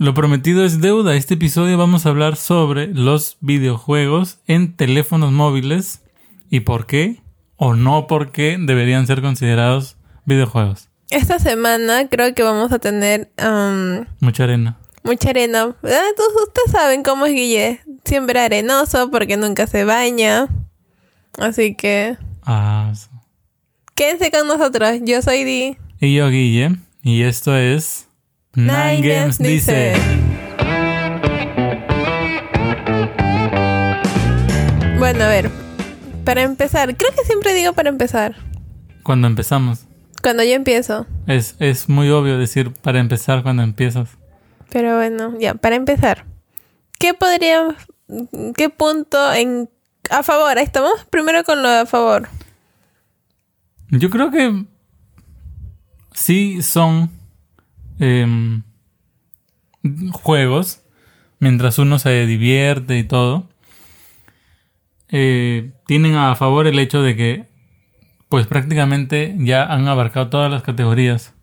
Lo prometido es deuda. Este episodio vamos a hablar sobre los videojuegos en teléfonos móviles y por qué o no por qué deberían ser considerados videojuegos. Esta semana creo que vamos a tener um, Mucha arena. mucha arena. Ah, ustedes saben cómo es Guille. Siempre arenoso porque nunca se baña. Así que Ah, sí. quédense con nosotros. Yo soy Di. y yo, Guille, y esto es Nine Games dice. Bueno, a ver. Para empezar, creo que siempre digo para empezar. Cuando empezamos. Cuando yo empiezo. Es, es muy obvio decir para empezar cuando empiezas. Pero bueno, ya, para empezar. ¿Qué podría... ¿Qué punto en... A favor, ahí estamos primero con lo de a favor. Yo creo que sí son em, juegos, mientras uno se divierte y todo, eh, tienen a favor el hecho de que pues prácticamente ya han abarcado todas las categorías.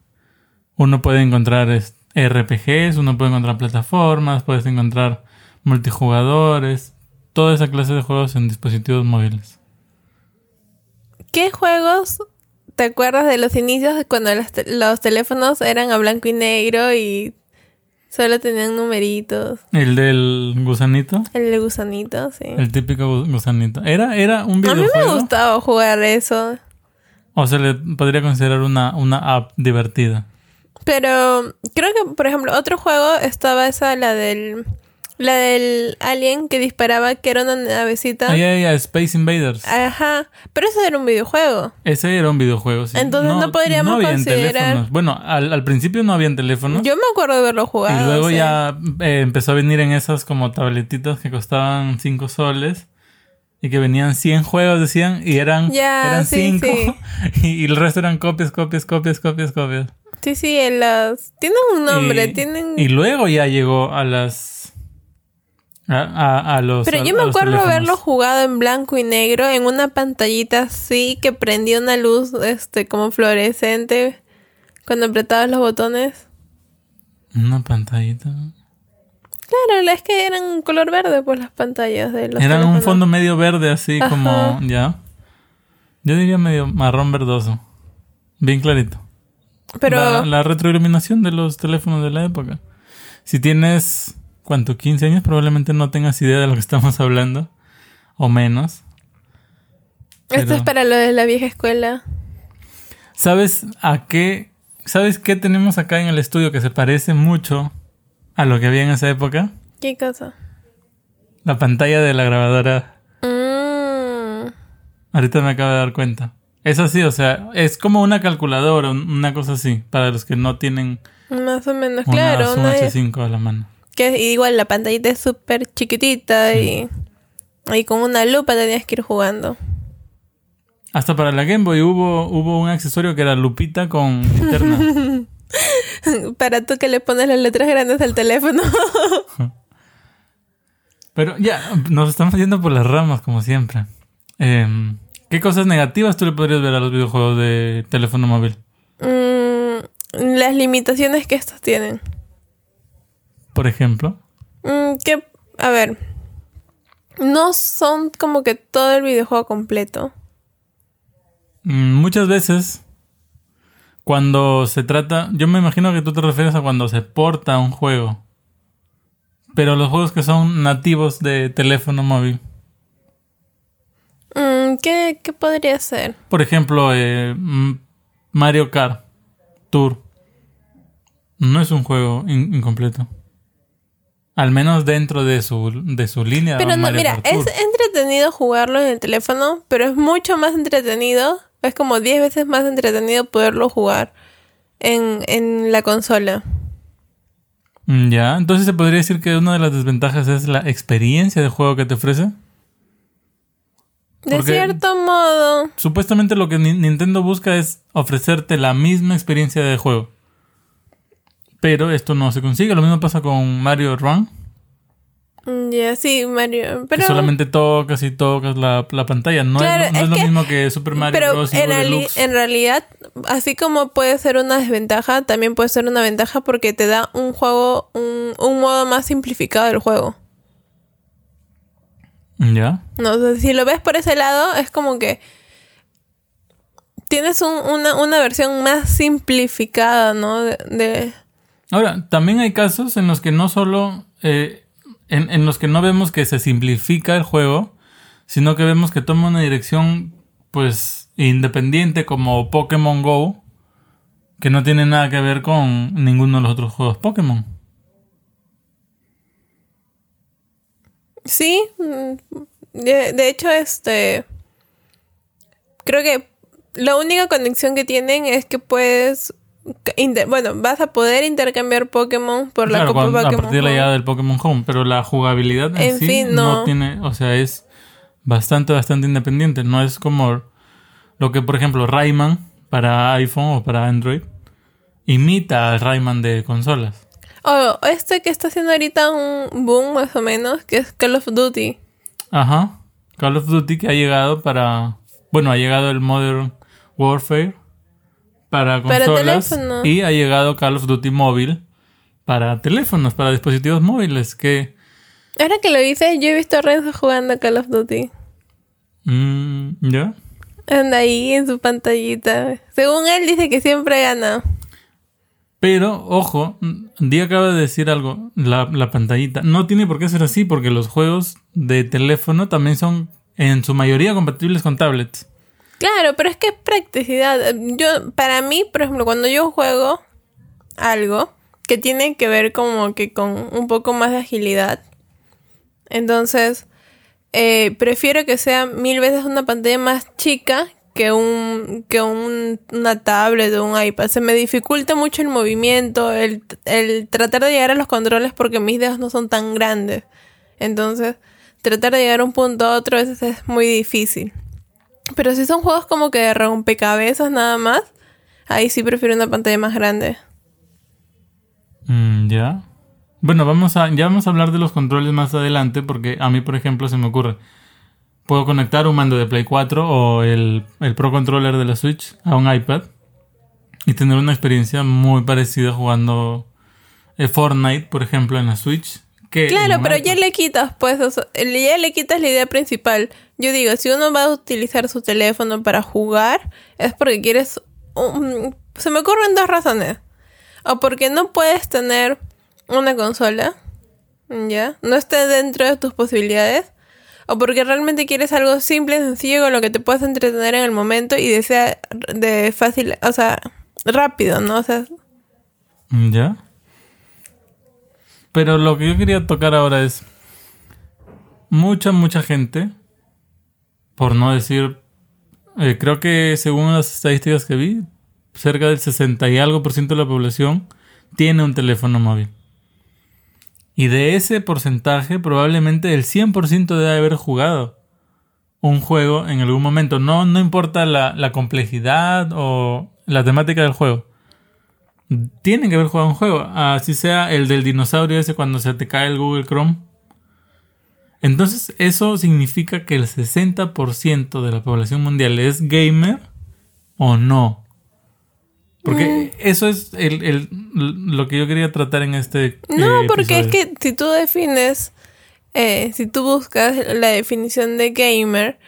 Uno puede encontrar RPGs, uno puede encontrar plataformas, puedes encontrar multijugadores, toda esa clase de juegos en dispositivos móviles. ¿Qué juegos te acuerdas de los inicios cuando los, te- los teléfonos eran a blanco y negro y solo tenían numeritos? El del gusanito. El de gusanito, sí. El típico gu- gusanito. ¿Era, era un A mí videojuego? me gustaba jugar eso. ¿O se le podría considerar una, una app divertida? Pero creo que, por ejemplo, otro juego estaba esa, la del... La del alien que disparaba, que era una navecita. Ah, ya, ya, Space Invaders. Ajá. Pero eso era un videojuego. Ese era un videojuego, sí. Entonces no podríamos habían considerar- teléfonos. Bueno, al, al principio no habían teléfonos. Yo me acuerdo de verlo jugado. y luego sí. ya eh, empezó a venir en esas como tabletitas que costaban 5 soles. Y que venían 100 juegos, decían, y eran, Ya, eran sí, 5. sí. Y, y el resto eran copias, copias, copias, copias, copias. Sí, sí, en las... Tienen un nombre, y, tienen... y luego ya llegó a las. A, a- a los. Pero yo me acuerdo haberlo jugado en blanco y negro en una pantallita así que prendía una luz este como fluorescente cuando apretabas los botones. Una pantallita. Claro, es que eran color verde pues las pantallas de los Eran un teléfonos. fondo medio verde, así Ajá. como. Ya. Yo diría medio marrón verdoso. Bien clarito. Pero La, la retroiluminación de los teléfonos de la época. Si tienes. ¿Cuánto? 15 años, probablemente no tengas idea de lo que estamos hablando. O menos. esto es para lo de la vieja escuela. ¿Sabes a qué? ¿Sabes qué tenemos acá en el estudio que se parece mucho a lo que había en esa época? ¿Qué cosa? La pantalla de la grabadora. Mm, Ahorita me acabo de dar cuenta. Es así, o sea, es como una calculadora, un- una cosa así, para los que no tienen más o menos, una claro. Una- H5 a la mano. Que igual la pantallita es súper chiquitita y, y con una lupa tenías que ir jugando. Hasta para la Game Boy hubo, hubo un accesorio que era lupita con linterna. Para tú que le pones las letras grandes al teléfono. Pero ya, nos estamos yendo por las ramas, como siempre. Em, ¿Qué cosas negativas tú le podrías ver a los videojuegos de teléfono móvil? Mm, las limitaciones que estos tienen. Por ejemplo. Mm, que, a ver, no son como que todo el videojuego completo. Mm, Muchas veces, cuando se trata, yo me imagino que tú te refieres a cuando se porta un juego. Pero los juegos que son nativos de teléfono móvil. Mm, ¿qué, ¿Qué podría ser? Por ejemplo, eh, Mario Kart Tour. No es un juego in- incompleto. Al menos dentro de su, de su línea. Pero no, mira, es entretenido jugarlo en el teléfono, pero es mucho más entretenido. Es como 10 veces más entretenido poderlo jugar en, en la consola. Mm, Ya, entonces se podría decir que una de las desventajas es la experiencia de juego que te ofrece. De cierto modo. Supuestamente lo que Ni- Nintendo busca es ofrecerte la misma experiencia de juego. Pero esto no se consigue. Lo mismo pasa con Mario Run. Mm, Ya, sí, Mario. que Pero, solamente tocas y tocas la, la pantalla. No Claro, es, no es es lo que- mismo que Super Mario pero Bros. y en, reali- en realidad, así como puede ser una desventaja, también puede ser una ventaja porque te da un juego, un, un modo más simplificado del juego. ¿Ya? No, o sea, si lo ves por ese lado, es como que tienes un- una, una versión más simplificada, ¿no? De, de- Ahora, también hay casos en los que no solo... eh, en, en los que no vemos que se simplifica el juego, sino que vemos que toma una dirección, pues, independiente como Pokémon Go, que no tiene nada que ver con ninguno de los otros juegos Pokémon. Sí, mm, de, de hecho, este... Creo que la única conexión que tienen es que puedes... inter- bueno, vas a poder intercambiar Pokémon por la Copa cuando- a Pokémon. partir de la llegada del Pokémon Home, pero la jugabilidad en, En sí fin, no. no. tiene, o sea, es bastante, bastante independiente. No es como lo que, por ejemplo, Rayman para iPhone o para Android imita al Rayman de consolas. O este que está haciendo ahorita un boom más o menos, que es Call of Duty. Ajá. Call of Duty que ha llegado para, bueno, ha llegado el Modern Warfare para consolas y ha llegado Call of Duty móvil para teléfonos, para dispositivos móviles que Ahora que lo dices, yo he visto a Renzo jugando a Call of Duty. mm, ya. Anda ahí en su pantallita. Según él dice que siempre gana. Pero, ojo, Día acaba de decir algo, la, la pantallita. No tiene por qué ser así, porque los juegos de teléfono también son en su mayoría compatibles con tablets. Claro, pero es que es practicidad. Yo, para mí, por ejemplo, cuando yo juego algo que tiene que ver como que con un poco más de agilidad, entonces eh, prefiero que sea mil veces una pantalla más chica que un que un, una tablet o un iPad. Se me dificulta mucho el movimiento, el, el tratar de llegar a los controles porque mis dedos no son tan grandes. Entonces, tratar de llegar a un punto a otro a veces es muy difícil. Pero si son juegos como que de rompecabezas nada más, ahí sí prefiero una pantalla más grande. Mm, ya. Bueno, vamos a, ya vamos a hablar de los controles más adelante, porque a mí, por ejemplo, se me ocurre. Puedo conectar un mando de Play 4 o el, el Pro Controller de la Switch a un iPad y tener una experiencia muy parecida jugando eh, Fortnite, por ejemplo, en la Switch. Que Claro, pero ya le quitas, pues, o sea, le- ya le quitas la idea principal. Yo digo, si uno va a utilizar su teléfono para jugar, es porque quieres... un- se me ocurren dos razones. O porque no puedes tener una consola, ¿ya? No esté dentro de tus posibilidades. O porque realmente quieres algo simple y sencillo con lo que te puedas entretener en el momento y de sea de fácil, o sea, rápido, ¿no? O sea, ¿Ya? Pero lo que yo quería tocar ahora es mucha, mucha gente, por no decir, eh, creo que según las estadísticas que vi, cerca del 60 y algo por ciento de la población tiene un teléfono móvil. Y de ese porcentaje, probablemente el 100% debe haber jugado un juego en algún momento. No, no importa la, la complejidad o la temática del juego tienen que haber jugado un juego. Así sea el del dinosaurio ese cuando se te cae el Google Chrome. Entonces, eso significa que el 60% de la población mundial es gamer o no. Porque eso es el, el- lo que yo quería tratar en este. No, eh, porque es que si tú defines, eh, si tú buscas la definición de gamer,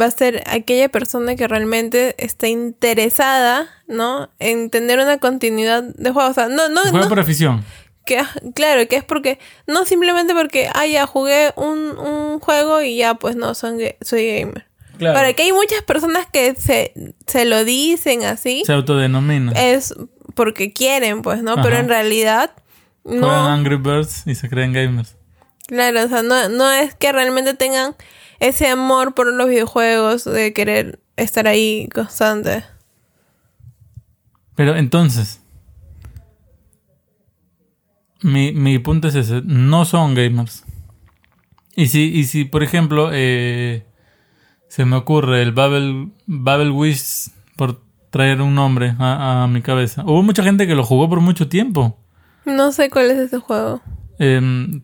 va a ser aquella persona que realmente está interesada, ¿no? En tener una continuidad de juego. O sea, no, no, Juega no, por afición. que, claro, que es porque, no simplemente porque, ah, ya jugué un, un juego y ya, pues no, son, soy gamer. Claro. Ahora, que hay muchas personas que se, se lo dicen así, Se autodenomina. es porque quieren, pues, ¿no? Pero en realidad, Juegan no. Angry Birds y se creen gamers. Claro, o sea, no, no es que realmente tengan ese amor por los videojuegos de querer estar ahí constante. Pero entonces, mi, mi punto es ese, no son gamers. Y si, y si por ejemplo, eh, se me ocurre el Babel, Babel Wish, por traer un nombre a, a mi cabeza. Hubo mucha gente que lo jugó por mucho tiempo. No sé cuál es ese juego. Em,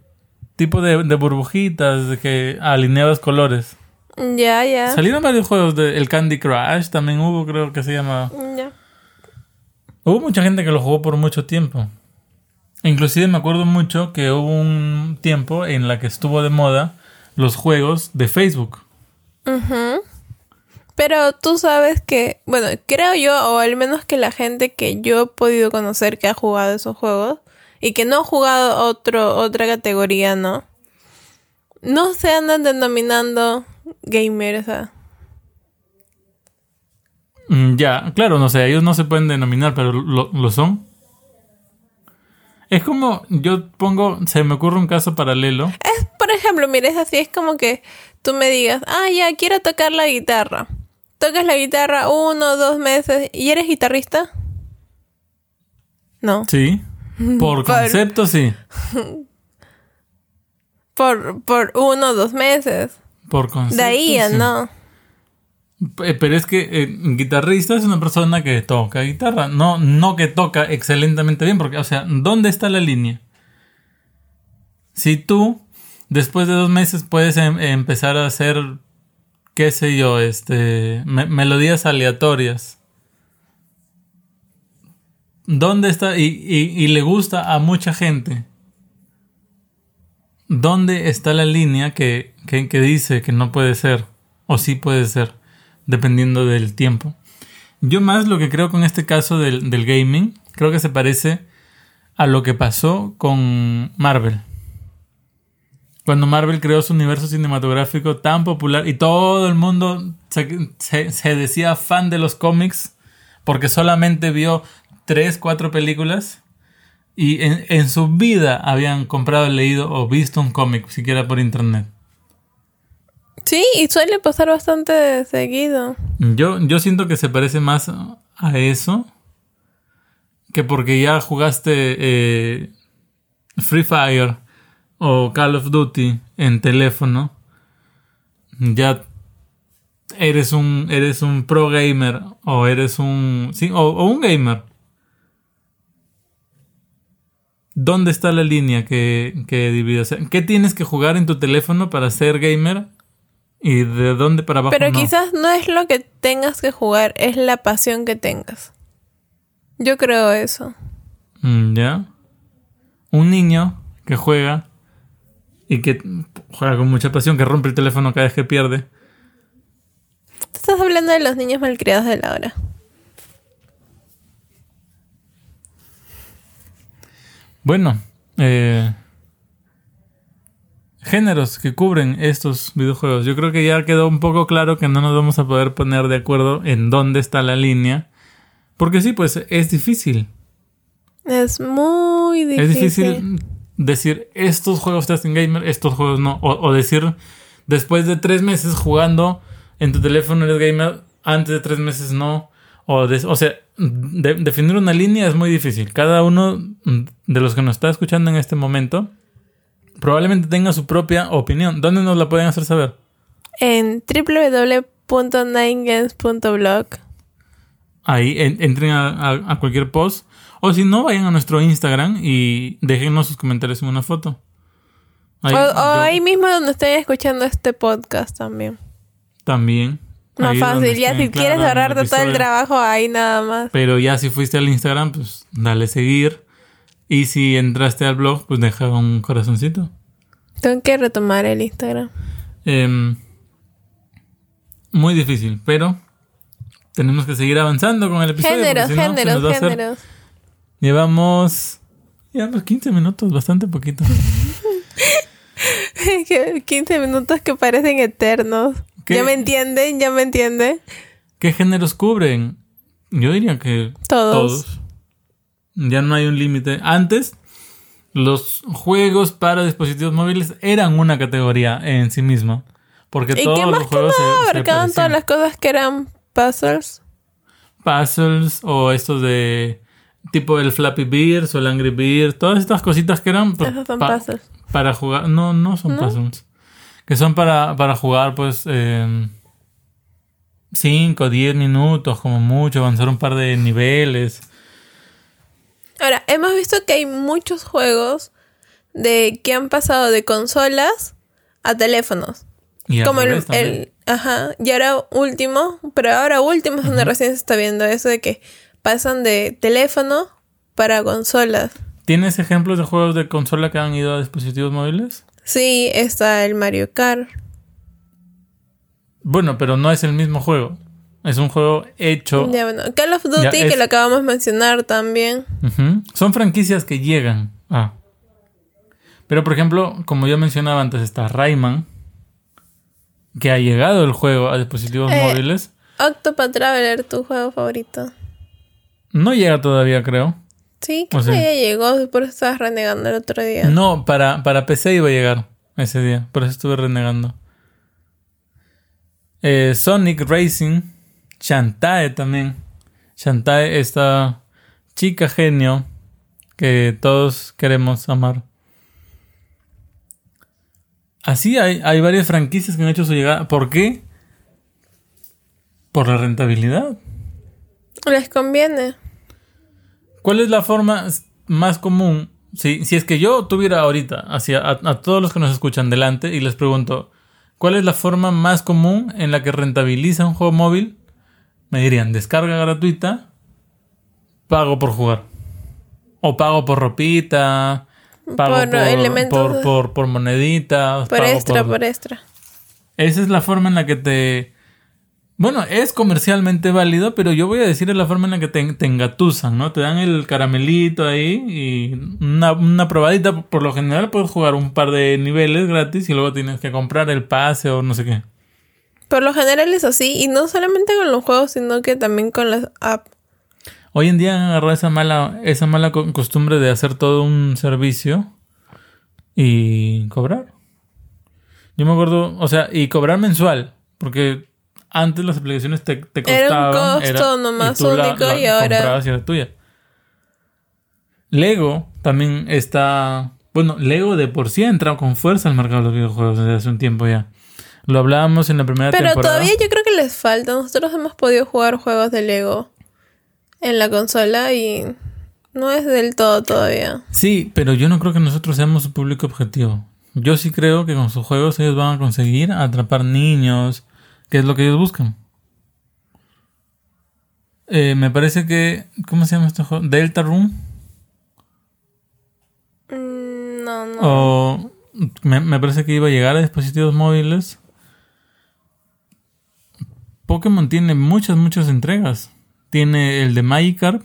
tipo de, de burbujitas, de que alineabas colores. Ya, ya. Salieron varios juegos, de, el Candy Crush también hubo, creo que se llamaba. Ya. Hubo mucha gente que lo jugó por mucho tiempo. Inclusive me acuerdo mucho que hubo un tiempo en la que estuvo de moda los juegos de Facebook. Ujú. Pero tú sabes que, bueno, creo yo, o al menos que la gente que yo he podido conocer que ha jugado esos juegos y que no ha jugado otro, otra categoría, ¿no? No se andan denominando gamers, o sea. Mm, Ya, claro, no sé, ellos no se pueden denominar, pero lo, lo son. Es como, yo pongo, se me ocurre un caso paralelo. Es, por ejemplo, mira, es así, es como que tú me digas, ah, ya, quiero tocar la guitarra. Tocas la guitarra uno, dos meses, ¿y eres guitarrista? No. Sí. Por Por- concepto, sí. Por, por uno o dos meses. Por concepto. De ahí ya sí. no. Pero es que eh, guitarrista es una persona que toca guitarra, no, no que toca excelentemente bien, porque, o sea, ¿dónde está la línea? Si tú, después de dos meses, puedes em- empezar a hacer, qué sé yo, este, me- melodías aleatorias. ¿Dónde está? Y, y- y le gusta a mucha gente. ¿Dónde está la línea que, que, que dice que no puede ser? O sí puede ser, dependiendo del tiempo. Yo más lo que creo con este caso del, del gaming, creo que se parece a lo que pasó con Marvel. Cuando Marvel creó su universo cinematográfico tan popular y todo el mundo se, se- se decía fan de los cómics porque solamente vio tres, cuatro películas y en, en su vida habían comprado, leído o visto un cómic, siquiera por internet. Sí, y suele pasar bastante seguido. Yo, yo siento que se parece más a eso que porque ya jugaste eh, Free Fire o Call of Duty en teléfono, ya eres un, eres un pro gamer o eres un, sí, o, o un gamer. ¿Dónde está la línea que, que divide? O sea, ¿qué tienes que jugar en tu teléfono para ser gamer? ¿Y de dónde para abajo Pero no? quizás no es lo que tengas que jugar, es la pasión que tengas. Yo creo eso. Mm, ¿Ya? Un niño que juega y que juega con mucha pasión, que rompe el teléfono cada vez que pierde. Estás hablando de los niños malcriados de la hora. Bueno, eh, géneros que cubren estos videojuegos. Yo creo que ya quedó un poco claro que no nos vamos a poder poner de acuerdo en dónde está la línea. Porque sí, pues es difícil. Es muy difícil. Es difícil decir estos juegos te hacen gamer, estos juegos no. O, o decir después de tres meses jugando en tu teléfono eres gamer, antes de tres meses no. O, de- o sea, de- definir una línea es muy difícil. Cada uno de los que nos está escuchando en este momento probablemente tenga su propia opinión. ¿Dónde nos la pueden hacer saber? En www.ninegames.blog. Ahí en- entren a, a- a cualquier post. O si no, vayan a nuestro Instagram y déjennos sus comentarios en una foto. Ahí, o, o yo- ahí mismo donde estén escuchando este podcast también. También. Más fácil. Ya si quieres claro ahorrarte todo el trabajo, ahí nada más. Pero ya si fuiste al Instagram, pues dale seguir. Y si entraste al blog, pues deja un corazoncito. Tengo que retomar el Instagram. Em, muy difícil, pero tenemos que seguir avanzando con el episodio. Géneros, si no, géneros, géneros. Llevamos, llevamos 15 minutos, bastante poquito. 15 minutos que parecen eternos. ¿Qué? ¿Ya me entienden? ¿Ya me entienden? ¿Qué géneros cubren? Yo diría que Todos. todos. Ya no hay un límite. Antes, los juegos para dispositivos móviles eran una categoría en sí misma. Porque ¿Y todos qué los más juegos se- nada se, abarcaban todas las cosas que eran puzzles? puzzles o estos de tipo el Flappy Bears o el Angry Bird, todas estas cositas que eran pa- Esos son pa- puzzles. para jugar, no, no son puzzles, que son para, para jugar pues 5 o 10 minutos como mucho, avanzar un par de niveles. Ahora, hemos visto que hay muchos juegos de que han pasado de consolas a teléfonos. Y Como el, Ajá. Y ahora último, pero ahora último es donde recién se está viendo eso de que pasan de teléfono para consolas. ¿Tienes ejemplos de juegos de consola que han ido a dispositivos móviles? Sí, está el Mario Kart. Bueno, pero no es el mismo juego. Es un juego hecho. Ya, bueno. Call of Duty, que lo acabamos de mencionar también. Son franquicias que llegan. Ah. Pero por ejemplo, como yo mencionaba antes, está Rayman. Que ha llegado el juego a dispositivos Eh. móviles. Octopath Traveler, tu juego favorito. No llega todavía, creo. Sí, O que sea- ya llegó, por eso estabas renegando el otro día. No, para, para PC iba a llegar ese día. Por eso estuve renegando. Eh, Sonic Racing. Shantae también. Shantae, esta chica genio que todos queremos amar. Así hay, hay varias franquicias que han hecho su llegada. ¿Por qué? Por la rentabilidad. Les conviene. ¿Cuál es la forma más común? Si, si es que yo tuviera ahorita hacia a, a todos los que nos escuchan delante y les pregunto, ¿cuál es la forma más común en la que rentabiliza un juego móvil? Me dirían, descarga gratuita, pago por jugar. O pago por ropita, pago Por por, elementos por, de- por, por moneditas. Por pago extra, por extra. esa es la forma en la que te... Bueno, es comercialmente válido, pero yo voy a decir es la forma en la que te, te engatusan, ¿no? Te dan el caramelito ahí y una, una probadita. Por lo general puedes jugar un par de niveles gratis y luego tienes que comprar el pase o no sé qué. Por lo general es así, y no solamente con los juegos, sino que también con las apps. Hoy en día han agarrado esa mala, esa mala co- costumbre de hacer todo un servicio y cobrar. Yo me acuerdo, o sea, y cobrar mensual, porque antes las aplicaciones te, te Era un costaban. costo nomás tú la- único la y ahora- comprabas y era tuya. Lego también está. Bueno, Lego de por sí ha entrado con fuerza al mercado de los videojuegos desde hace un tiempo ya. Lo hablábamos en la primera Pero temporada. todavía yo creo que les falta. Nosotros hemos podido jugar juegos de Lego en la consola y no es del todo todavía. Sí, pero yo no creo que nosotros seamos su público objetivo. Yo sí creo que con sus juegos ellos van a conseguir atrapar niños, que es lo que ellos buscan. Eh, me parece que... ¿Cómo se llama este juego? Delta Room. Mm, No, no. O me, me parece que iba a llegar a dispositivos móviles. Pokémon tiene muchas, muchas entregas. Tiene el de Magikarp.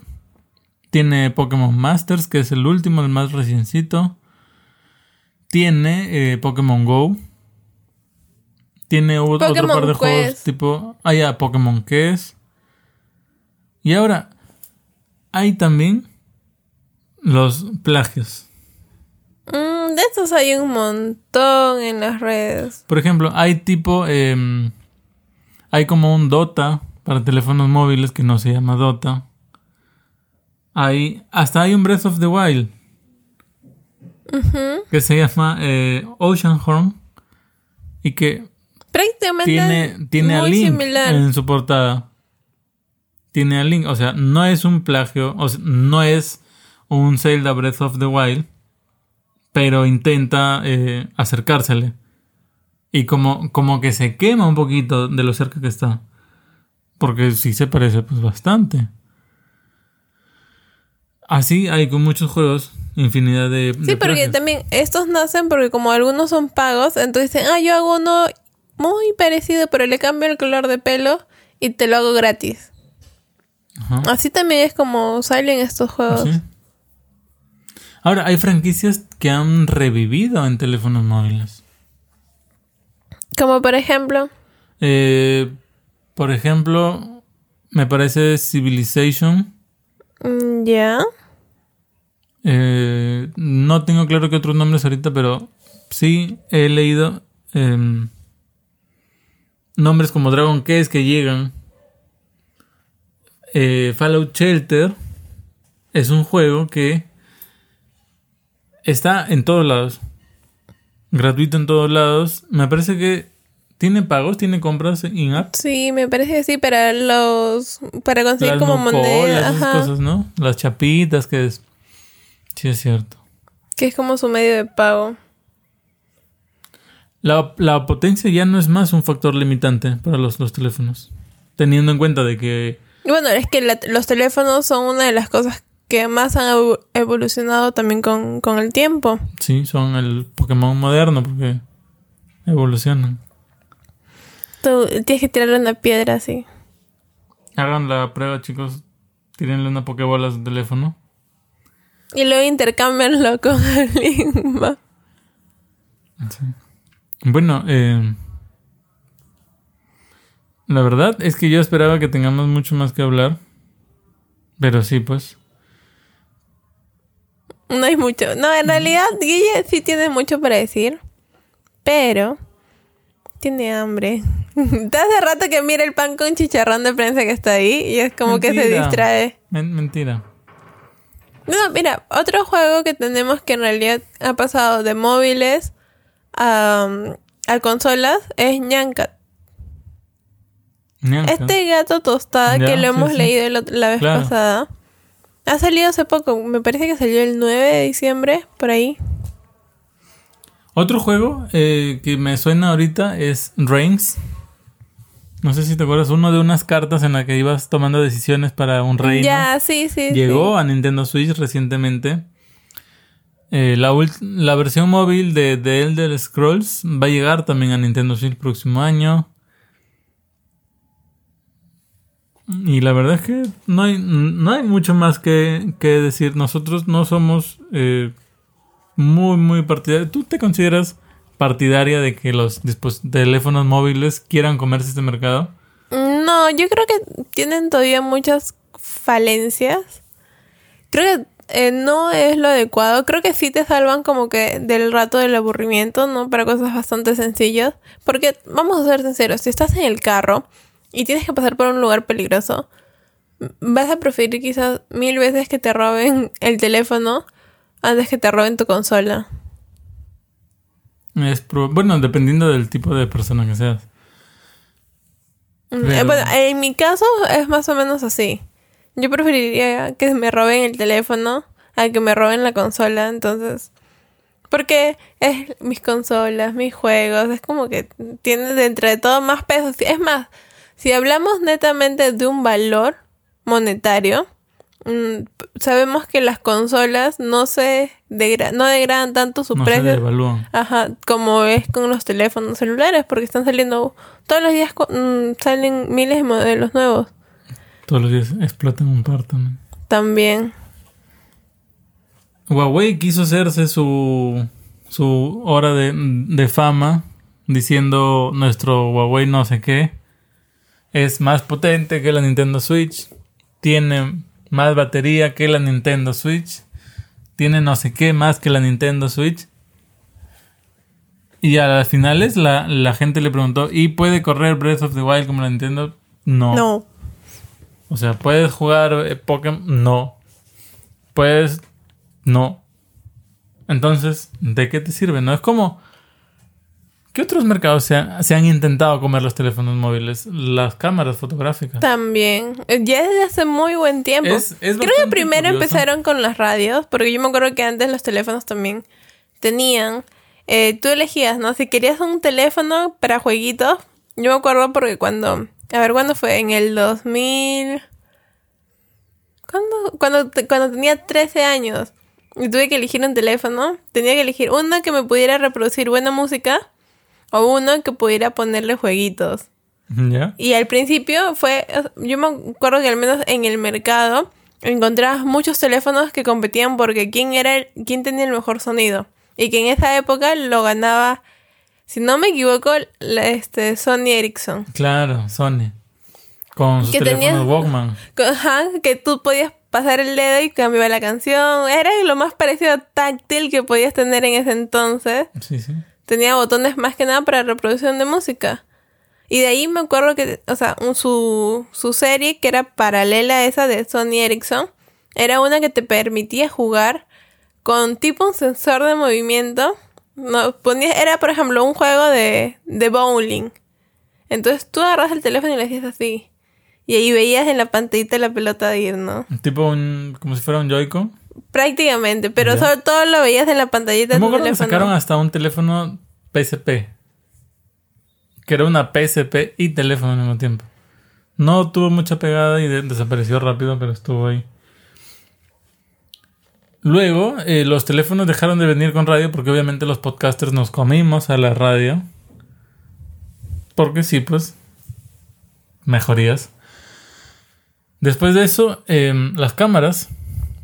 Tiene Pokémon Masters, que es el último, el más reciencito. Tiene eh, Pokémon Go. Tiene otro par de juegos Quest. tipo... Ah, ya, Pokémon Quest. Y ahora, hay también los plagios. Mm, de estos hay un montón en las redes. Por ejemplo, hay tipo. em, hay como un Dota para teléfonos móviles que no se llama Dota. Hay. Hasta hay un Breath of the Wild. Que se llama eh, Oceanhorn. Y que Prácticamente tiene, tiene a muy Link similar. en su portada. Tiene a Link. O sea, no es un plagio. O sea, no es un Zelda Breath of the Wild. Pero intenta eh, acercársele. Y como, como que se quema un poquito de lo cerca que está. Porque sí se parece pues bastante. Así hay con muchos juegos. Infinidad de... Sí, porque también estos nacen porque como algunos son pagos, entonces dicen, ah, yo hago uno muy parecido, pero le cambio el color de pelo y te lo hago gratis. Así también es como salen estos juegos. Sí. Ahora, hay franquicias que han revivido en teléfonos móviles. Como por ejemplo, Eh, por ejemplo, me parece Civilization. mm, ya. Eh, no tengo claro qué otros nombres ahorita, pero sí he leído em, nombres como Dragon Quest que llegan. Eh, Fallout Shelter es un juego que está en todos lados. Gratuito en todos lados. Me parece que tiene pagos, tiene compras in-app. Sí, me parece que sí, para los... Para conseguir Las como Nucolas, moneda. esas Ajá. cosas, ¿no? Las chapitas que es. Sí, es cierto. Que es como su medio de pago. La, la potencia ya no es más un factor limitante para los, los teléfonos. Teniendo en cuenta de que... Bueno, es que la- los teléfonos son una de las cosas que más han evo- evolucionado también con, con el tiempo. Sí, son el Pokémon moderno porque evolucionan. Tú tienes que tirarle una piedra así. Hagan la prueba, chicos. Tírenle una Pokébola a su teléfono. Y luego intercámbienlo con el Ligma. Sí. Bueno, eh, la verdad es que yo esperaba que tengamos mucho más que hablar. Pero sí, pues. No hay mucho. No, en realidad Guille sí tiene mucho para decir. Pero tiene hambre. Hace rato que mira el pan con chicharrón de prensa que está ahí y es como que se distrae. Men- mentira. No, mira, otro juego que tenemos que en realidad ha pasado de móviles a, a consolas es Ñancat. Ñanca. Este gato tostada Ya, que lo hemos sí. leído la vez Claro. pasada. Ha salido hace poco, me parece que salió el 9 de diciembre, por ahí. Otro juego eh, que me suena ahorita es Reigns. No sé si te acuerdas, uno de unas cartas en la que ibas tomando decisiones para un reino. Ya, sí, sí. Llegó sí. a Nintendo Switch recientemente. Eh, la, la versión móvil de The Elder Scrolls va a llegar también a Nintendo Switch el próximo año. Y la verdad es que no hay, no hay mucho más que, que decir. Nosotros no somos eh, muy, muy partidarios. ¿Tú te consideras partidaria de que los teléfonos móviles quieran comerse este mercado? No, yo creo que tienen todavía muchas falencias. Creo que eh, no es lo adecuado. Creo que sí te salvan como que del rato del aburrimiento, ¿no? Para cosas bastante sencillas. Porque, vamos a ser sinceros, si estás en el carro y tienes que pasar por un lugar peligroso, vas a preferir quizás mil veces que te roben el teléfono antes que te roben tu consola. Es bueno, dependiendo del tipo de persona que seas. Mm, Pero- eh, Bueno, en mi caso es más o menos así. Yo preferiría que me roben el teléfono a que me roben la consola, entonces... Porque es mis consolas, mis juegos, es como que tiene dentro de todo más peso. Es más, si hablamos netamente de un valor monetario, mm, sabemos que las consolas no se degra- no degradan tanto su No se precio. devalúan. Ajá, como es con los teléfonos celulares, porque están saliendo todos los días, mm, salen miles de modelos nuevos Todos los días explotan un par también. también. Huawei quiso hacerse su, su hora de, de fama diciendo nuestro Huawei no sé qué es más potente que la Nintendo Switch, tiene más batería que la Nintendo Switch, tiene no sé qué más que la Nintendo Switch. Y a las finales la, la gente le preguntó, ¿y puede correr Breath of the Wild como la Nintendo? No. No. O sea, ¿puedes jugar eh, Pokémon? No. ¿Puedes? No. Entonces, ¿de qué te sirve? No es como... ¿Qué otros mercados se han, se han intentado comer los teléfonos móviles? Las cámaras fotográficas. También. Eh, Ya desde hace muy buen tiempo. Es- es Creo que primero curioso. empezaron con las radios, porque yo me acuerdo que antes los teléfonos también tenían. eh, tú elegías, ¿no? Si querías un teléfono para jueguitos. Yo me acuerdo porque cuando. A ver, ¿cuándo fue? En el 2000. ¿Cuándo? Cuando, cuando tenía 13 años y tuve que elegir un teléfono, tenía que elegir uno que me pudiera reproducir buena música o uno que pudiera ponerle jueguitos. ¿Ya? Y al principio fue, yo me acuerdo que al menos en el mercado encontrabas muchos teléfonos que competían porque quién era el, quién tenía el mejor sonido. Y que en esa época lo ganaba, si no me equivoco, la- este Sony Ericsson. Claro, Sony. Con sus Que teléfonos Walkman. Con- Ajá, que tú podías pasar el dedo y cambiaba la canción. Era lo más parecido a táctil que podías tener en ese entonces. Sí, sí. tenía botones más que nada para reproducción de música. Y de ahí me acuerdo que, o sea, un- su, su serie que era paralela a esa de Sony Ericsson, era una que te permitía jugar con tipo un sensor de movimiento. No, ponías, era, por ejemplo, un juego de, de bowling. Entonces tú agarras el teléfono y le hacías así. Y ahí veías en la pantallita la pelota de ir, ¿no? Tipo un... como si fuera un Joy-Con. Prácticamente, pero sobre todo lo veías en la pantallita de tu teléfono. sacaron hasta un teléfono PSP. Que era una PSP y teléfono al mismo tiempo. No tuvo mucha pegada y de- desapareció rápido, pero estuvo ahí. Luego, eh, los teléfonos dejaron de venir con radio porque obviamente los podcasters nos comimos a la radio. Porque sí, pues, mejorías. Después de eso, em, las cámaras,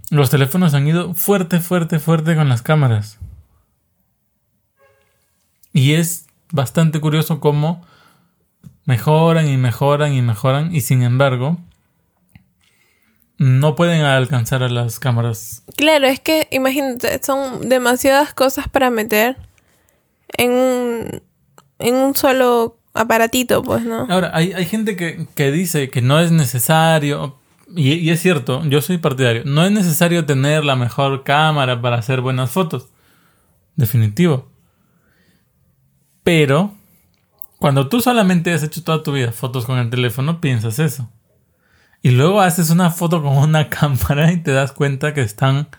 los teléfonos han ido fuerte, fuerte, fuerte con las cámaras. Y es bastante curioso cómo mejoran y mejoran y mejoran y sin embargo no pueden alcanzar a las cámaras. Claro, es que imagínate, son demasiadas cosas para meter en un, en un solo aparatito, pues, ¿no? Ahora, hay, hay gente que, que, dice que no es necesario, y, y, es cierto, yo soy partidario, no es necesario tener la mejor cámara para hacer buenas fotos. Definitivo. Pero, cuando tú solamente has hecho toda tu vida fotos con el teléfono, piensas eso. Y luego haces una foto con una cámara y te das cuenta que están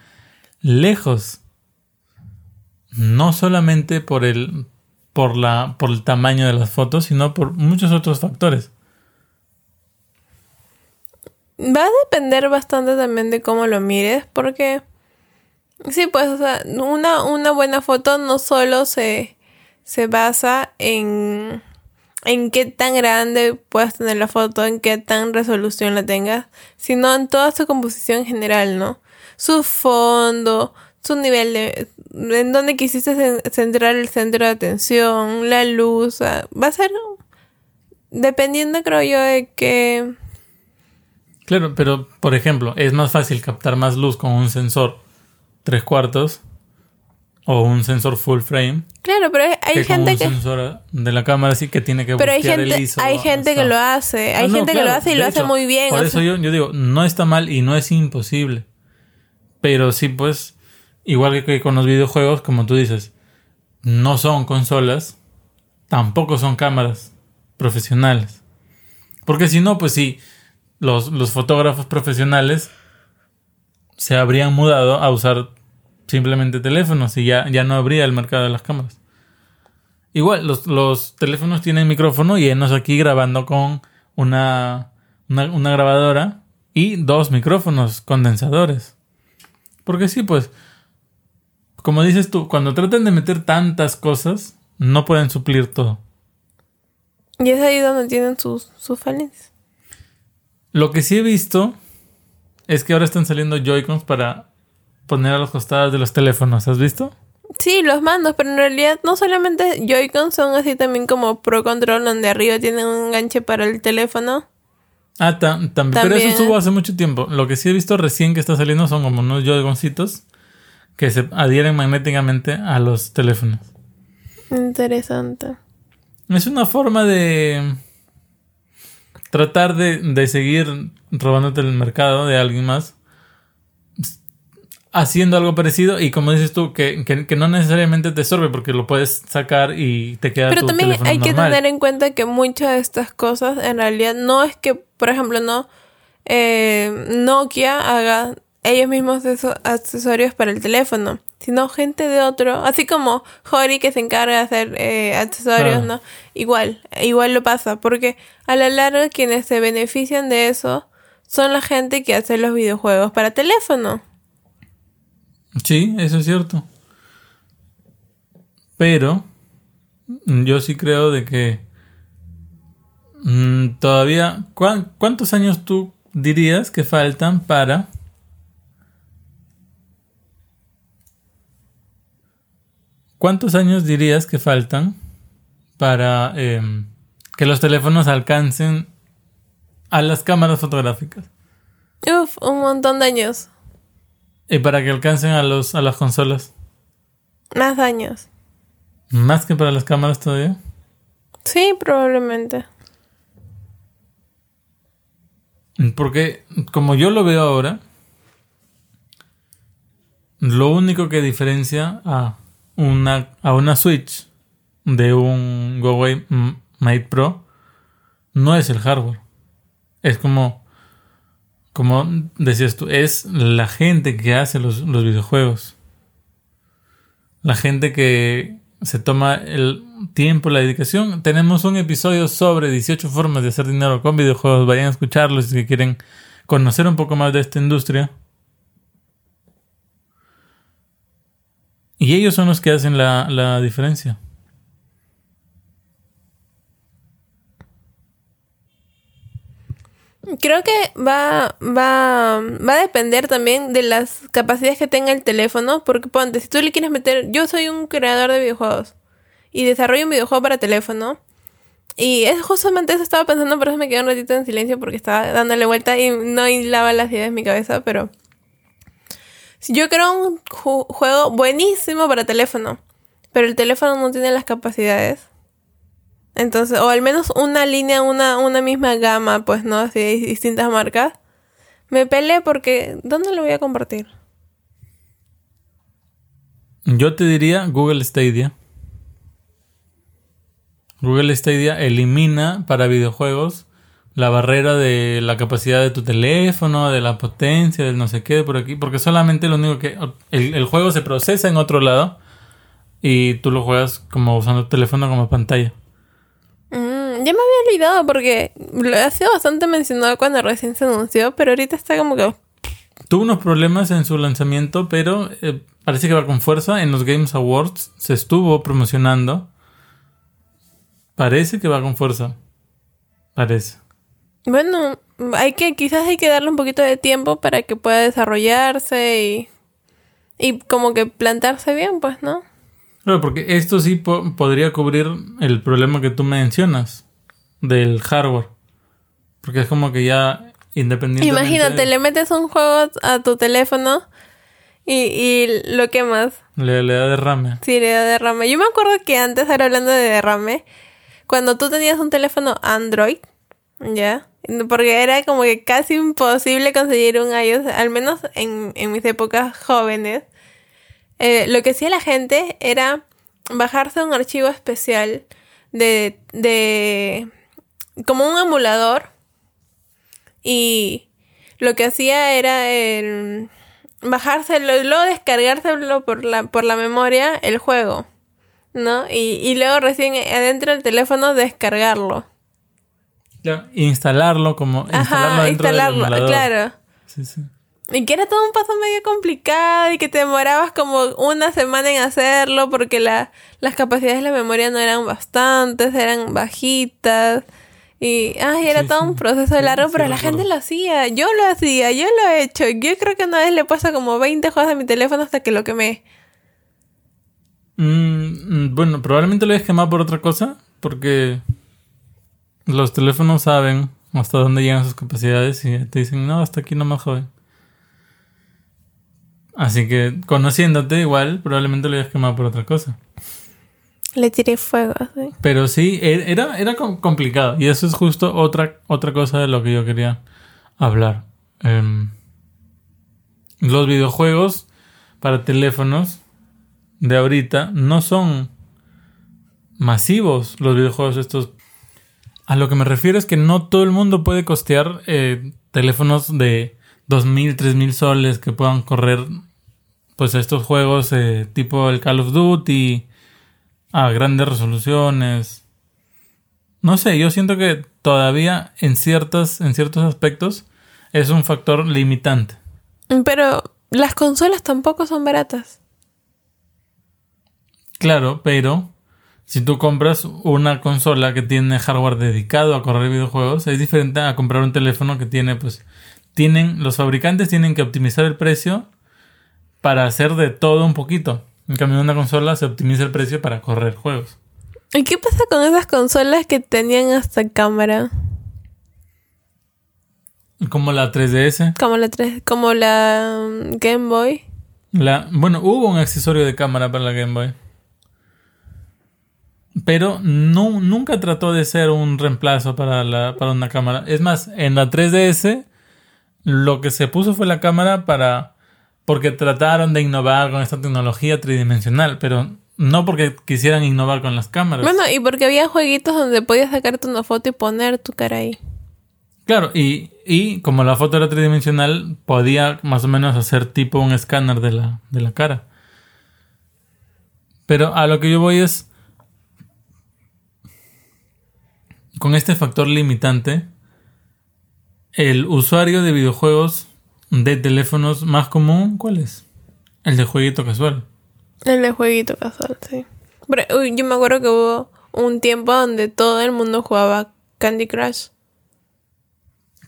lejos. No solamente por el, por, la, por el tamaño de las fotos, sino por muchos otros factores. Va a depender bastante también de cómo lo mires, porque sí, pues, una, una buena foto no solo se, se basa en en qué tan grande puedas tener la foto, en qué tan resolución la tengas, sino en toda su composición general, ¿no? Su fondo, su nivel de... en dónde quisiste centrar el centro de atención, la luz, va a ser... Dependiendo, creo yo, de que... Claro, pero, por ejemplo, es más fácil captar más luz con un sensor tres cuartos o un sensor full frame. Claro, pero hay que gente un que. sensor de la cámara sí que tiene que Pero hay buscar gente, el ISO hay gente que lo hace. Hay No, no, gente que lo hace y lo hace muy bien. Por eso sea, yo, yo digo, no está mal y no es imposible. Pero sí, pues, igual que- que con los videojuegos, como tú dices, no son consolas, tampoco son cámaras profesionales. Porque si no, pues sí, los, los fotógrafos profesionales se habrían mudado a usar simplemente teléfonos y ya, ya no habría el mercado de las cámaras. Igual, los, los teléfonos tienen micrófono y enos aquí grabando con una, una, una grabadora y dos micrófonos condensadores. Porque sí, pues, como dices tú, cuando tratan de meter tantas cosas, no pueden suplir todo. Y es ahí donde tienen sus, sus. Lo que sí he visto es que ahora están saliendo Joy-Cons para poner a los costados de los teléfonos. ¿Has visto? Sí, los mandos, pero en realidad no solamente Joy-Con son así también como Pro Control, donde arriba tienen un enganche para el teléfono. Ah, tam- también. Pero eso estuvo hace mucho tiempo. Lo que sí he visto recién que está saliendo son como unos Joy-Concitos que se adhieren magnéticamente a los teléfonos. Interesante. Es una forma de tratar de, de seguir robándote el mercado de alguien más. Haciendo algo parecido y como dices tú, que, que- que no necesariamente te sorbe porque lo puedes sacar y te queda Pero tu también teléfono hay que tener en cuenta que muchas de estas cosas en realidad no es que, por ejemplo, no eh, Nokia haga ellos mismos esos accesorios para el teléfono, sino gente de otro, así como Hori que se encarga de hacer eh, accesorios. ¿no? Igual, igual lo pasa, porque a la larga quienes se benefician de eso son la gente que hace los videojuegos para teléfono. Sí, eso es cierto. Pero mm, yo sí creo de que mm, todavía... ¿cuán- ¿Cuántos años tú dirías que faltan para... ¿Cuántos años dirías que faltan para em, que los teléfonos alcancen a las cámaras fotográficas? Uf, un montón de años, Y para que alcancen a, los, a las consolas. más años. Más que para las cámaras todavía. Sí, probablemente. Porque como yo lo veo ahora, lo único que diferencia a una, a una Switch de un Huawei Mate Pro no es el hardware. Es como, como decías tú, es la gente que hace los, los videojuegos. La gente que se toma el tiempo, la dedicación. Tenemos un episodio sobre 18 formas de hacer dinero con videojuegos. Vayan a escucharlo si quieren conocer un poco más de esta industria. Y ellos son los que hacen la, la diferencia. Creo que va, va, va a depender también de las capacidades que tenga el teléfono, porque ponte, si tú le quieres meter, yo soy un creador de videojuegos y desarrollo un videojuego para teléfono, y es justamente eso estaba pensando, por eso me quedé un ratito en silencio porque estaba dándole vuelta y no hilaba las ideas en mi cabeza, pero yo creo un juego buenísimo para teléfono, pero el teléfono no tiene las capacidades entonces, o al menos una línea, una, una misma gama, pues, ¿no? Así de distintas marcas. Me peleé porque, ¿dónde lo voy a compartir? Yo te diría Google Stadia. Google Stadia elimina para videojuegos la barrera de la capacidad de tu teléfono, de la potencia, del no sé qué por aquí, porque solamente lo único que el, juego se procesa en otro lado y tú lo juegas como usando el teléfono como pantalla. Ya me había olvidado porque lo ha sido bastante mencionado cuando recién se anunció, pero ahorita está como que... Tuvo unos problemas en su lanzamiento, pero eh, parece que va con fuerza. En los Games Awards se estuvo promocionando. Parece que va con fuerza. Parece. Bueno, hay que, quizás hay que darle un poquito de tiempo para que pueda desarrollarse y, y como que plantarse bien, pues, ¿no? Claro, porque esto sí podría cubrir el problema que tú mencionas del hardware. Porque es como que ya independientemente... Imagínate, le metes un juego a tu teléfono y, y lo quemas. Le, le da derrame. Sí, le da derrame. Yo me acuerdo que antes, ahora hablando de derrame, cuando tú tenías un teléfono Android, ¿ya? Porque era como que casi imposible conseguir un iOS, al menos en, en mis épocas jóvenes. Eh, lo que hacía la gente era bajarse un archivo especial de, de como un emulador y lo que hacía era el bajárselo y luego descargárselo por la, por la memoria el juego, ¿no? Y, y luego recién adentro del teléfono descargarlo. instalarlo como instalarlo Ajá, instalarlo, claro. Sí, sí. Y que era todo un paso medio complicado y que te demorabas como una semana en hacerlo porque la, las capacidades de la memoria no eran bastantes, eran bajitas. Y ay, era todo un proceso largo, pero la gente lo hacía. Yo lo hacía, yo lo he hecho. Yo creo que una vez le pasa como 20 juegos de mi teléfono hasta que lo quemé. Mm, bueno, probablemente lo hayas quemado por otra cosa, porque los teléfonos saben hasta dónde llegan sus capacidades y te dicen, no, hasta aquí no me joven. Así que conociéndote igual, probablemente lo hayas quemado por otra cosa. Le tiré fuego. ¿sí? Pero sí, e-, era, era complicado. Y eso es justo otra, otra cosa de lo que yo quería hablar. Em, los videojuegos para teléfonos de ahorita no son masivos los videojuegos estos. A lo que me refiero es que no todo el mundo puede costear eh, teléfonos de 2.000, 3.000 soles que puedan correr pues estos juegos eh, tipo el Call of Duty a grandes resoluciones. No sé, yo siento que todavía en ciertas en ciertos aspectos es un factor limitante. Pero las consolas tampoco son baratas. Claro, pero si tú compras una consola que tiene hardware dedicado a correr videojuegos, es diferente a comprar un teléfono que tiene pues tienen los fabricantes tienen que optimizar el precio para hacer de todo un poquito. En cambio, una consola se optimiza el precio para correr juegos. ¿Y qué pasa con esas consolas que tenían hasta cámara? Como la 3DS. Como la 3, como la um, Game Boy. La, bueno, hubo un accesorio de cámara para la Game Boy. Pero no, nunca trató de ser un reemplazo para, la, para una cámara. Es más, en la 3DS lo que se puso fue la cámara para porque trataron de innovar con esta tecnología tridimensional, pero no porque quisieran innovar con las cámaras. Bueno, y porque había jueguitos donde podías sacarte una foto y poner tu cara ahí. Claro, y, y como la foto era tridimensional, podía más o menos hacer tipo un escáner de la, de la cara. Pero a lo que yo voy es, con este factor limitante, el usuario de videojuegos de teléfonos más común, ¿cuál es? El de jueguito casual. El de jueguito casual, sí. Pero, uy, yo me acuerdo que hubo un tiempo donde todo el mundo jugaba Candy Crush.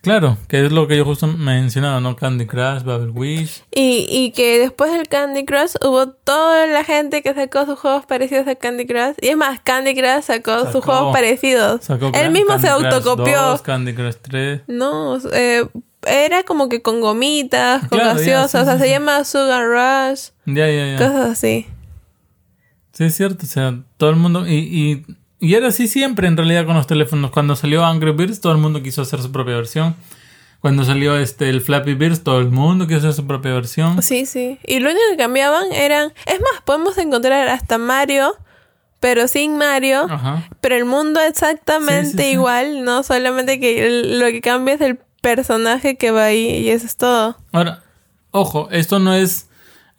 Claro, que es lo que yo justo mencionaba, ¿no? Candy Crush, Babel Wish. Y, y que después del Candy Crush hubo toda la gente que sacó sus juegos parecidos a Candy Crush. Y es más, Candy Crush sacó, sus juegos parecidos. Sacó Él mismo se Candy Crush autocopió. 2, Candy Crush 3. No, eh, era como que con gomitas, con Claro, ya, gaseosas. sí, o sea, sí, se sí. llama Sugar Rush, Ya, ya, ya. cosas así. Sí, es cierto. O sea, todo el mundo. Y, y, y era así siempre en realidad con los teléfonos. Cuando salió Angry Birds, todo el mundo quiso hacer su propia versión. Cuando salió este el Flappy Birds, todo el mundo quiso hacer su propia versión. Sí, sí. Y lo único que cambiaban eran... Es más, podemos encontrar hasta Mario, pero sin Mario. Ajá. Pero el mundo exactamente Sí, sí, sí. igual, ¿no? Solamente que lo que cambia es el personaje que va ahí y eso es todo. Ahora, ojo, esto no es.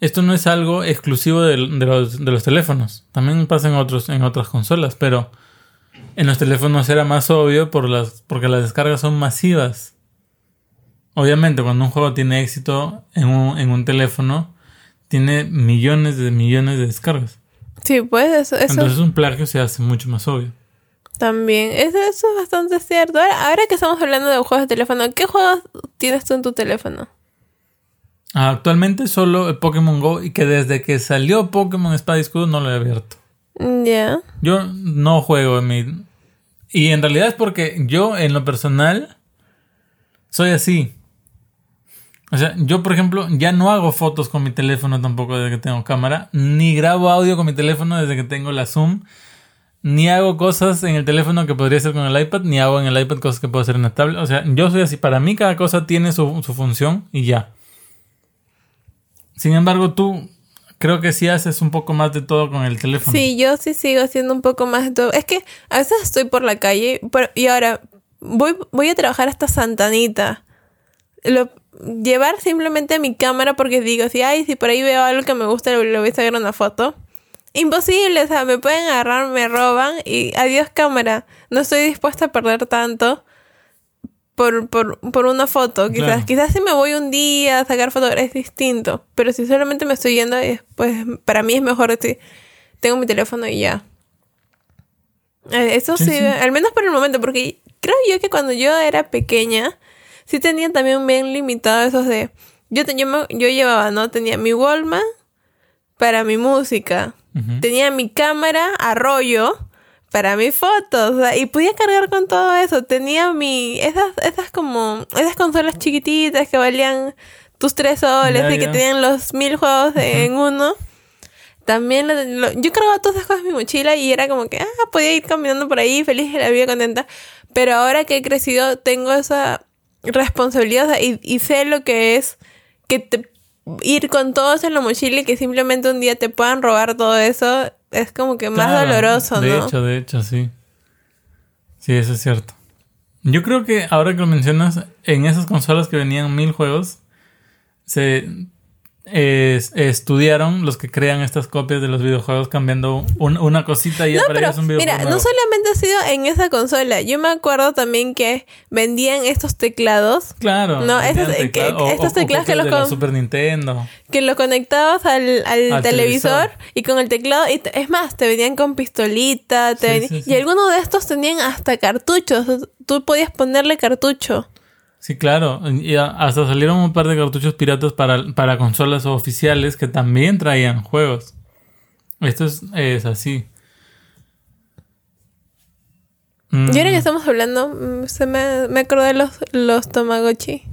Esto no es algo exclusivo de, los, de los teléfonos. También pasa en, otros, en otras consolas, pero en los teléfonos era más obvio por las, porque las descargas son masivas. Obviamente, cuando un juego tiene éxito en un, en un teléfono, tiene millones de millones de descargas. Sí, pues eso, eso Entonces un plagio se hace mucho más obvio. También. Eso, eso es bastante cierto. Ahora, ahora que estamos hablando de juegos de teléfono, ¿qué juegos tienes tú en tu teléfono? Actualmente solo el Pokémon Go y que desde que salió Pokémon Espada y Escudo no lo he abierto. Mm, Ya. Yo no juego en mi... Y en realidad es porque yo en lo personal soy así. O sea, yo por ejemplo ya no hago fotos con mi teléfono tampoco desde que tengo cámara, ni grabo audio con mi teléfono desde que tengo la Zoom, ni hago cosas en el teléfono que podría hacer con el iPad, ni hago en el iPad cosas que puedo hacer en la tablet. O sea, yo soy así. Para mí cada cosa tiene su, función y ya. Sin embargo, tú creo que sí haces un poco más de todo con el teléfono. Sí, yo sí sigo haciendo un poco más de todo. Es que a veces estoy por la calle pero- y ahora voy, voy a trabajar hasta Santanita. Lo, llevar simplemente mi cámara porque digo, si, ay, si por ahí veo algo que me gusta, le voy a sacar una foto. Imposible, o sea, me pueden agarrar, me roban y adiós cámara. No estoy dispuesta a perder tanto por, por, por una foto. Quizás, Claro. quizás si me voy un día a sacar fotos es distinto. Pero si solamente me estoy yendo, pues para mí es mejor si tengo mi teléfono y ya. Eh, Eso Sí, sí, sí. al menos por el momento, porque creo yo que cuando yo era pequeña, sí tenía también bien limitado esos de... Yo, te- yo, me- yo llevaba, ¿no? Tenía mi Walkman para mi música. Ujú. Tenía mi cámara a rollo para mis fotos. o sea, y podía cargar con todo eso. Tenía mi... Esas, esas como... Esas consolas chiquititas que valían tus tres soles y que tenían los mil juegos en uno. También lo- lo- yo cargaba todas esas cosas en mi mochila y era como que, ah, podía ir caminando por ahí feliz la vida contenta. Pero ahora que he crecido tengo esa responsabilidad o sea, y, y sé lo que es que te, ir con todo eso en la mochila y que simplemente un día te puedan robar todo eso es como que más Claro, doloroso, de ¿no? hecho, de hecho, sí. Sí, eso es cierto. Yo creo que ahora que lo mencionas, en esas consolas que venían mil juegos, se es- estudiaron los que crean estas copias de los videojuegos cambiando un- una cosita y No, para pero ellos es un videojuego. mira, no solamente ha sido en esa consola. Yo me acuerdo también que vendían estos teclados Claro. No, que- o- estos o teclados que los de la con- Super Nintendo. que lo conectabas al, al Al televisor, televisor. y con el teclado. Y es más, te venían con pistolita. te Sí, veni- sí, sí. Y algunos de estos tenían hasta cartuchos. Tú podías ponerle cartucho. Sí, claro. Y hasta salieron un par de cartuchos piratas para, para consolas oficiales que también traían juegos. Esto es, es así. Mm, Y ahora que estamos hablando, mm, se me, me acordé de los, los Tamagotchi.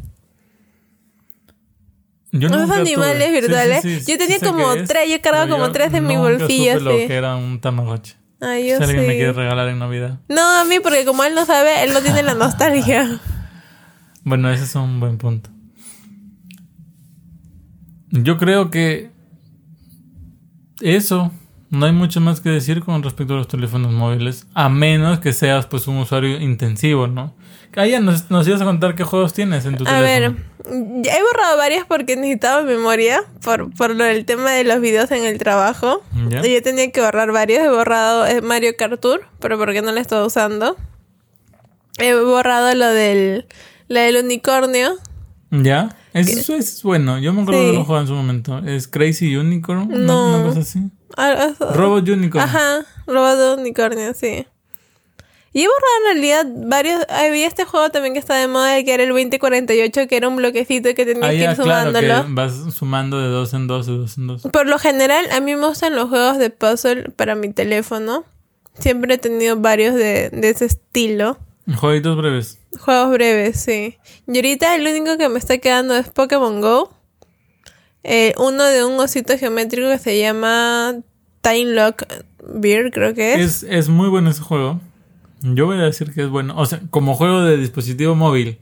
yo tuve. animales Sí, sí, virtuales. sí, Yo tenía como tres, yo cargaba como tres en mi bolsillo, supe lo que era un Tamagotchi. Ay, yo si alguien me quiere regalar en Navidad. No, a mí, porque como él no sabe, él no tiene la nostalgia. Bueno, ese es un buen punto. Yo creo que eso, no hay mucho más que decir con respecto a los teléfonos móviles, a menos que seas pues un usuario intensivo, ¿no? Ah, ya nos, nos ibas a contar qué juegos tienes en tu A ver, teléfono. ya he borrado varias porque necesitaba memoria por, por lo del tema de los videos en el trabajo. ¿Ya? Y yo tenía que borrar varios. He borrado eh, Mario Kart Tour, pero porque no lo estaba usando. He borrado lo del, lo del unicornio. ¿Ya? Eso es bueno. Yo me acuerdo Sí. de lo jugaba en su momento. Es Crazy Unicorn. No. Una cosa así. Ah, ah, Robot Unicorn. Ajá, robado de unicornio, sí. Y he borrado en realidad varios. Había este juego también que está de moda, que era el 2048, que era un bloquecito que tenías Ah, que ir claro, sumándolo. que vas sumando de dos en dos, de dos en dos. Por lo general, a mí me gustan los juegos de puzzle para mi teléfono. Siempre he tenido varios de, de ese estilo. Jueguitos breves. Juegos breves, sí. Y ahorita el único que me está quedando es Pokémon Go. Eh, uno de un osito geométrico que se llama Time Lock Beer, creo que es. Es, es muy bueno ese juego. Yo voy a decir que es bueno. O sea, como juego de dispositivo móvil.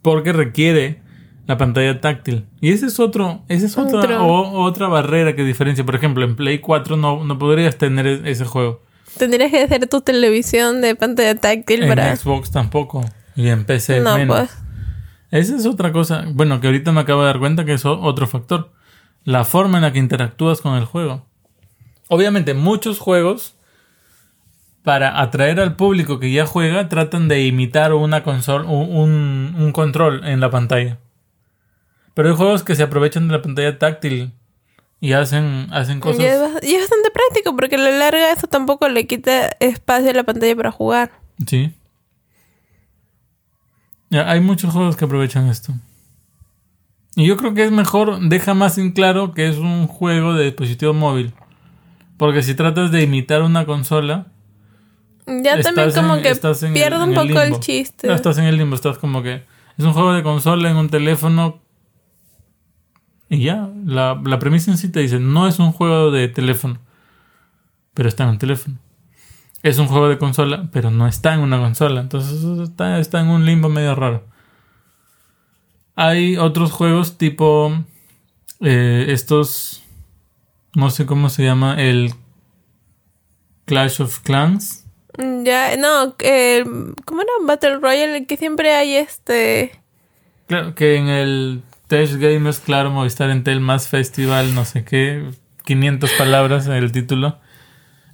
Porque requiere la pantalla táctil. Y ese es otro, esa es otra, o- otra barrera que diferencia. Por ejemplo, en Play 4 no, no podrías tener e- ese juego. Tendrías que hacer tu televisión de pantalla táctil En para. Xbox tampoco. Y en PC No, menos. pues. Esa es otra cosa. Bueno, que ahorita me acabo de dar cuenta que es otro factor. La forma en la que interactúas con el juego. Obviamente, muchos juegos, para atraer al público que ya juega, tratan de imitar una consola, un, un- control en la pantalla. Pero hay juegos que se aprovechan de la pantalla táctil y hacen, hacen Y cosas. es, y es bastante práctico porque a la larga eso tampoco le quita espacio a la pantalla para jugar. Sí. Ya, hay muchos juegos que aprovechan esto. Y yo creo que es mejor, deja más en claro que es un juego de dispositivo móvil. Porque si tratas de imitar una consola, Ya también como en- que pierde un el poco el chiste. No, estás en el limbo, estás como que es un juego de consola en un teléfono. Y ya, la, la premisa en sí te dice, no es un juego de teléfono, pero está en un teléfono. Es un juego de consola, pero no está en una consola. Entonces está, está en un limbo medio raro. Hay otros juegos tipo eh, estos, no sé cómo se llama, el Clash of Clans. Ya, no, eh, ¿cómo era? Battle Royale, que siempre hay este... Claro, que en el Test Gamers, claro, Movistar Entel más Festival, no sé qué, 500 palabras en el título.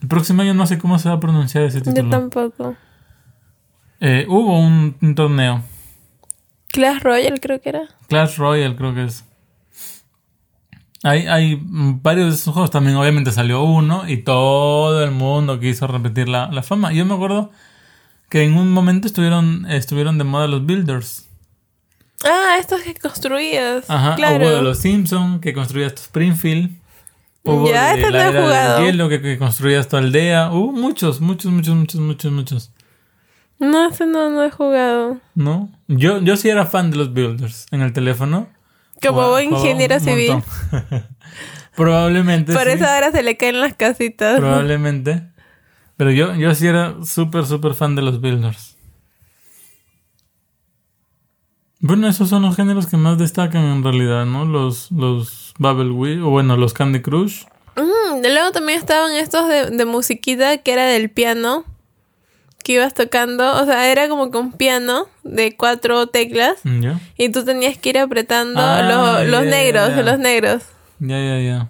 El próximo año no sé cómo se va a pronunciar ese Yo título. tampoco. Eh, hubo un, un torneo, Clash Royale creo que era. Clash Royale creo que es. Hay, hay varios de esos juegos, también obviamente salió uno y todo el mundo quiso repetir la, la fama. Yo me acuerdo que en un momento estuvieron, estuvieron de moda los builders. Ah, estos que construías. Ajá, claro. hubo de los Simpsons que construías tu Springfield. Hubo Ya, de ese la era jugado. del hielo que, que construías tu aldea. Hubo muchos, muchos, muchos, muchos, muchos, muchos. No, ese no, no he jugado. ¿No? Yo, yo sí era fan de los builders en el teléfono. Como ingeniero civil. Probablemente. Por sí, eso ahora se le caen las casitas. Probablemente. Pero yo, yo sí era súper, súper fan de los builders. Bueno, esos son los géneros que más destacan en realidad, ¿no? Los, los Bubble Wheel, o bueno, los Candy Crush. Mm, de luego también estaban estos de, de musiquita que era del piano. Que ibas tocando. O sea, era como que un piano de cuatro teclas. Mm. Y tú tenías que ir apretando Ah, los, negros, los negros. Ya, ya, ya.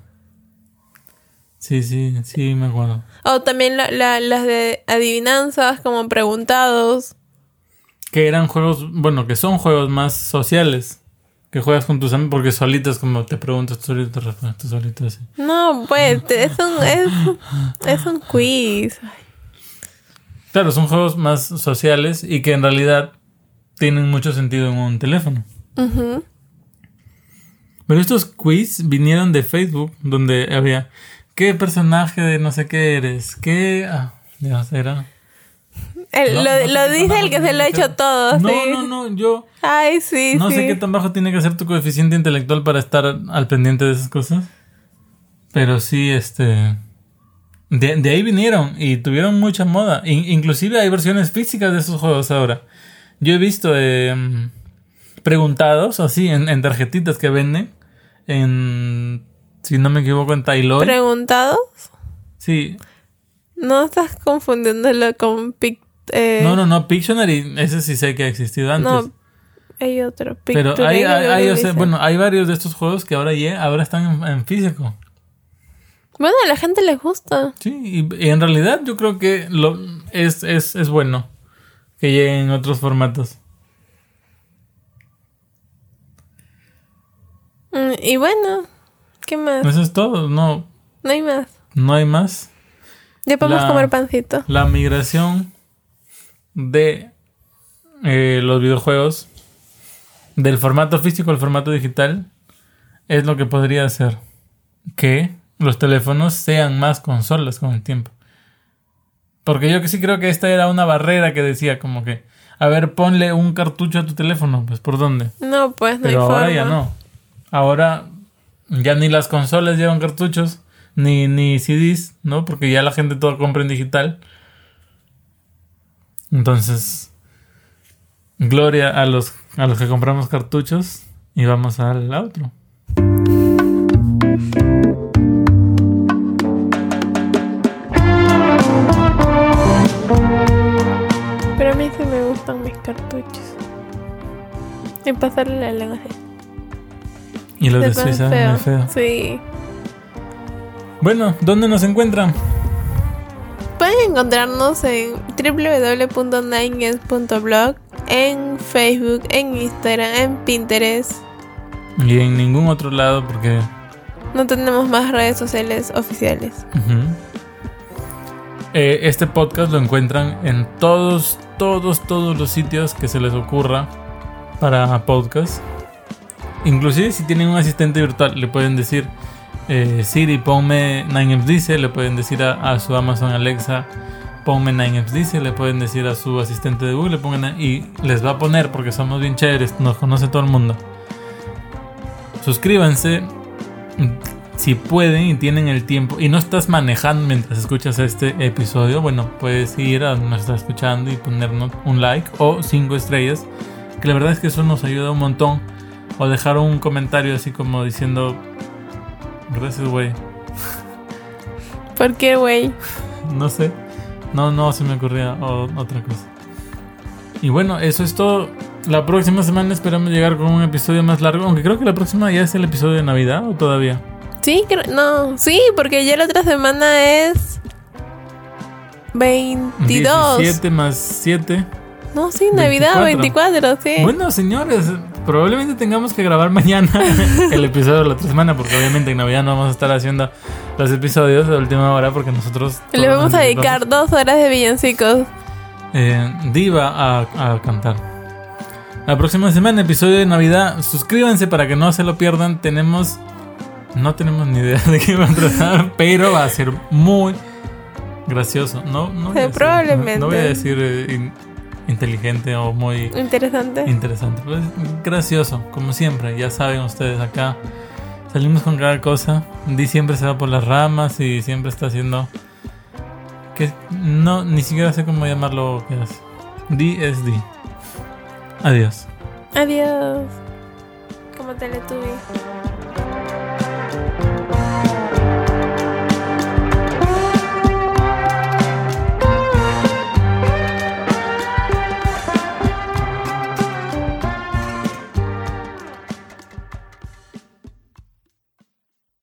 Sí, sí, sí, me acuerdo. O también la- la- las de adivinanzas, como preguntados. Que eran juegos, bueno, que son juegos más sociales. Que juegas con tus amigos, porque solito es como te preguntas, tú solito te respondes, tú solito así. No, pues, es un, es, es un quiz. Claro, son juegos más sociales y que en realidad tienen mucho sentido en un teléfono. Pero estos quiz vinieron de Facebook, donde había ¿qué personaje de no sé qué eres? ¿Qué? Ah, ya era. El- No, lo no sé lo dice el que se lo ha hecho todo, No, sí. no, no, yo Ay, sí, no sí. sé qué tan bajo tiene que ser tu coeficiente intelectual para estar al pendiente de esas cosas. Pero sí, este... De, de ahí vinieron y tuvieron mucha moda. In- inclusive hay versiones físicas de esos juegos ahora. Yo he visto em, preguntados así en, en tarjetitas que venden. En, si no me equivoco, en Tailor. ¿Preguntados? Sí. No estás confundiéndolo con Pic... eh, No, no, no. Pictionary, ese sí sé que ha existido antes. No, hay otro. Pero Pictory, hay, hay- creo hay, que o sea, dice. bueno, hay varios de estos juegos que ahora, ya, ahora están en, en físico. Bueno, a la gente les gusta. Sí, y, y en realidad yo creo que lo, es, es, es bueno que lleguen en otros formatos. Mm, y bueno, ¿qué más? Eso es todo, no, No hay más. no hay más. Ya podemos La- comer pancito. La migración de eh, los videojuegos del formato físico al formato digital es lo que podría hacer que los teléfonos sean más consolas con el tiempo. Porque yo que sí creo que esta era una barrera que decía como que, a ver, ponle un cartucho a tu teléfono, pues ¿por dónde? No, pues no Pero hay ahora forma. ya no. Ahora ya ni las consolas llevan cartuchos, ni, ni CDs, ¿no? Porque ya la gente todo compra en digital. Entonces, gloria a los, a los que compramos cartuchos y vamos al otro. Pero a mí sí me gustan mis cartuchos. Y pasarle la lengua así. Y los de Suiza, feo. muy feo. Sí. Bueno, ¿dónde nos encuentran? Pueden encontrarnos en www.ninegames.blog, en Facebook, en Instagram, en Pinterest. Y en ningún otro lado porque... No tenemos más redes sociales oficiales. Eh, este podcast lo encuentran en todos, todos, todos los sitios que se les ocurra para podcast. Inclusive si tienen un asistente virtual, le pueden decir eh, Siri, ponme 9 dice, le pueden decir a, a su Amazon Alexa, ponme 9 dice, le pueden decir a su asistente de Google, pongan y les va a poner porque somos bien chéveres, nos conoce todo el mundo. Suscríbanse si pueden y tienen el tiempo y no estás manejando mientras escuchas este episodio, bueno, puedes ir a nos estás escuchando y ponernos un like o cinco estrellas, que la verdad es que eso nos ayuda un montón. O dejar un comentario así como diciendo, gracias, güey. ¿Por qué, güey? No sé. No, no se me ocurría otra cosa. Y bueno, eso es todo. La próxima semana esperamos llegar con un episodio más largo, aunque creo que la próxima ya es el episodio de Navidad o todavía. Sí, creo- no, sí, porque ya la otra semana es 22. 17 más 7. No, sí, Navidad 24, sí. Bueno, señores, probablemente tengamos que grabar mañana el episodio de la otra semana, porque obviamente en Navidad no vamos a estar haciendo los episodios de última hora, porque nosotros. Le vamos a dedicar dos horas de villancicos. eh, Diva a, a cantar. La próxima semana, episodio de Navidad. Suscríbanse para que no se lo pierdan. Tenemos. No tenemos ni idea de qué va a tratar, pero va a ser muy gracioso. No, no voy a decir- probablemente. No, voy a decir eh, in- inteligente o muy Interesante. interesante. Pues gracioso, como siempre. Ya saben ustedes acá. Salimos con cada cosa. Di siempre se va por las ramas y siempre está haciendo. Que no, ni siquiera sé cómo llamarlo que. Di es Di. Adiós. Adiós. Como Teletubby.